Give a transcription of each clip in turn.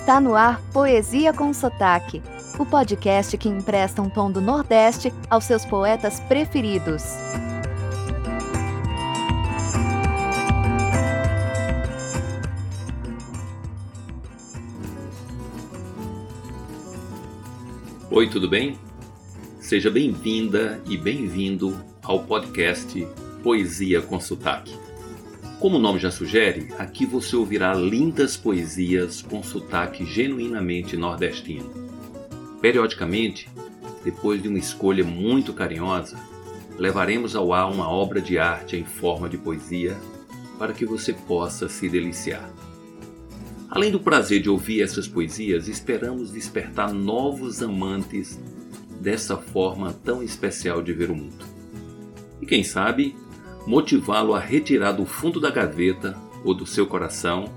Está no ar Poesia com Sotaque, o podcast que empresta um tom do Nordeste aos seus poetas preferidos. Oi, tudo bem? Seja bem-vinda e bem-vindo ao podcast Poesia com Sotaque. Como o nome já sugere, aqui você ouvirá lindas poesias com sotaque genuinamente nordestino. Periodicamente, depois de uma escolha muito carinhosa, levaremos ao ar uma obra de arte em forma de poesia para que você possa se deliciar. Além do prazer de ouvir essas poesias, esperamos despertar novos amantes dessa forma tão especial de ver o mundo. E quem sabe, motivá-lo a retirar do fundo da gaveta ou do seu coração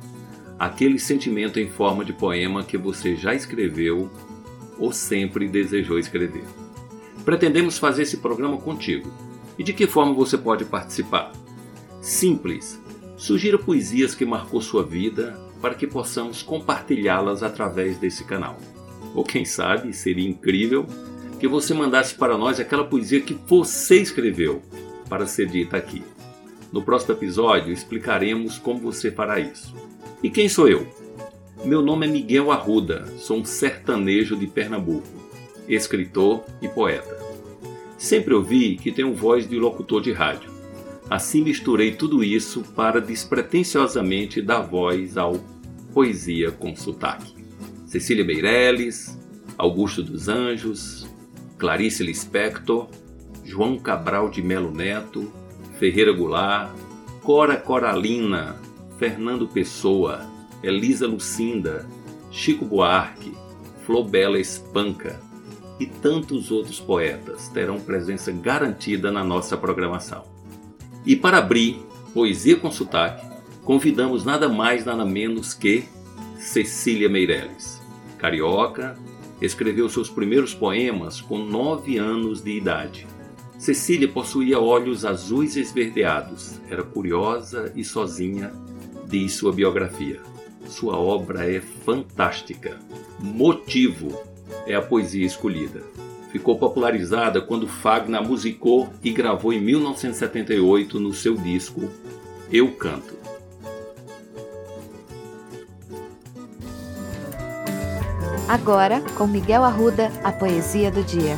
aquele sentimento em forma de poema que você já escreveu ou sempre desejou escrever. Pretendemos fazer esse programa contigo. E de que forma você pode participar? Simples. Sugira poesias que marcou sua vida para que possamos compartilhá-las através desse canal. Ou quem sabe, seria incrível que você mandasse para nós aquela poesia que você escreveu para ser dita aqui. No próximo episódio explicaremos como você fará isso. E quem sou eu? Meu nome é Miguel Arruda, sou um sertanejo de Pernambuco, escritor e poeta. Sempre ouvi que tenho voz de locutor de rádio. Assim misturei tudo isso para despretensiosamente dar voz ao Poesia com Sotaque. Cecília Meirelles, Augusto dos Anjos, Clarice Lispector, João Cabral de Melo Neto, Ferreira Goulart, Cora Coralina, Fernando Pessoa, Elisa Lucinda, Chico Buarque, Flobela Espanca e tantos outros poetas terão presença garantida na nossa programação. E para abrir Poesia com Sotaque, convidamos nada mais nada menos que Cecília Meirelles, carioca, escreveu seus primeiros poemas com nove anos de idade Cecília possuía olhos azuis esverdeados, era curiosa e sozinha, diz sua biografia. Sua obra é fantástica. Motivo é a poesia escolhida. Ficou popularizada quando Fagner musicou e gravou em 1978 no seu disco Eu Canto. Agora, com Miguel Arruda, a poesia do dia.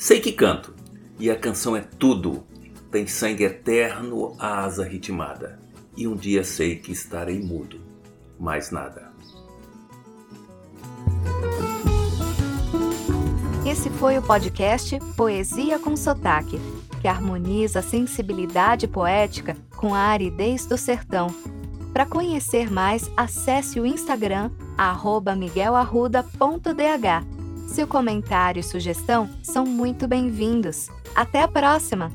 Sei que canto, e a canção é tudo. Tem sangue eterno, a asa ritmada. E um dia sei que estarei mudo. Mais nada. Esse foi o podcast Poesia com Sotaque, que harmoniza a sensibilidade poética com a aridez do sertão. Para conhecer mais, acesse o Instagram miguelarruda.dh seu comentário e sugestão são muito bem-vindos. Até a próxima!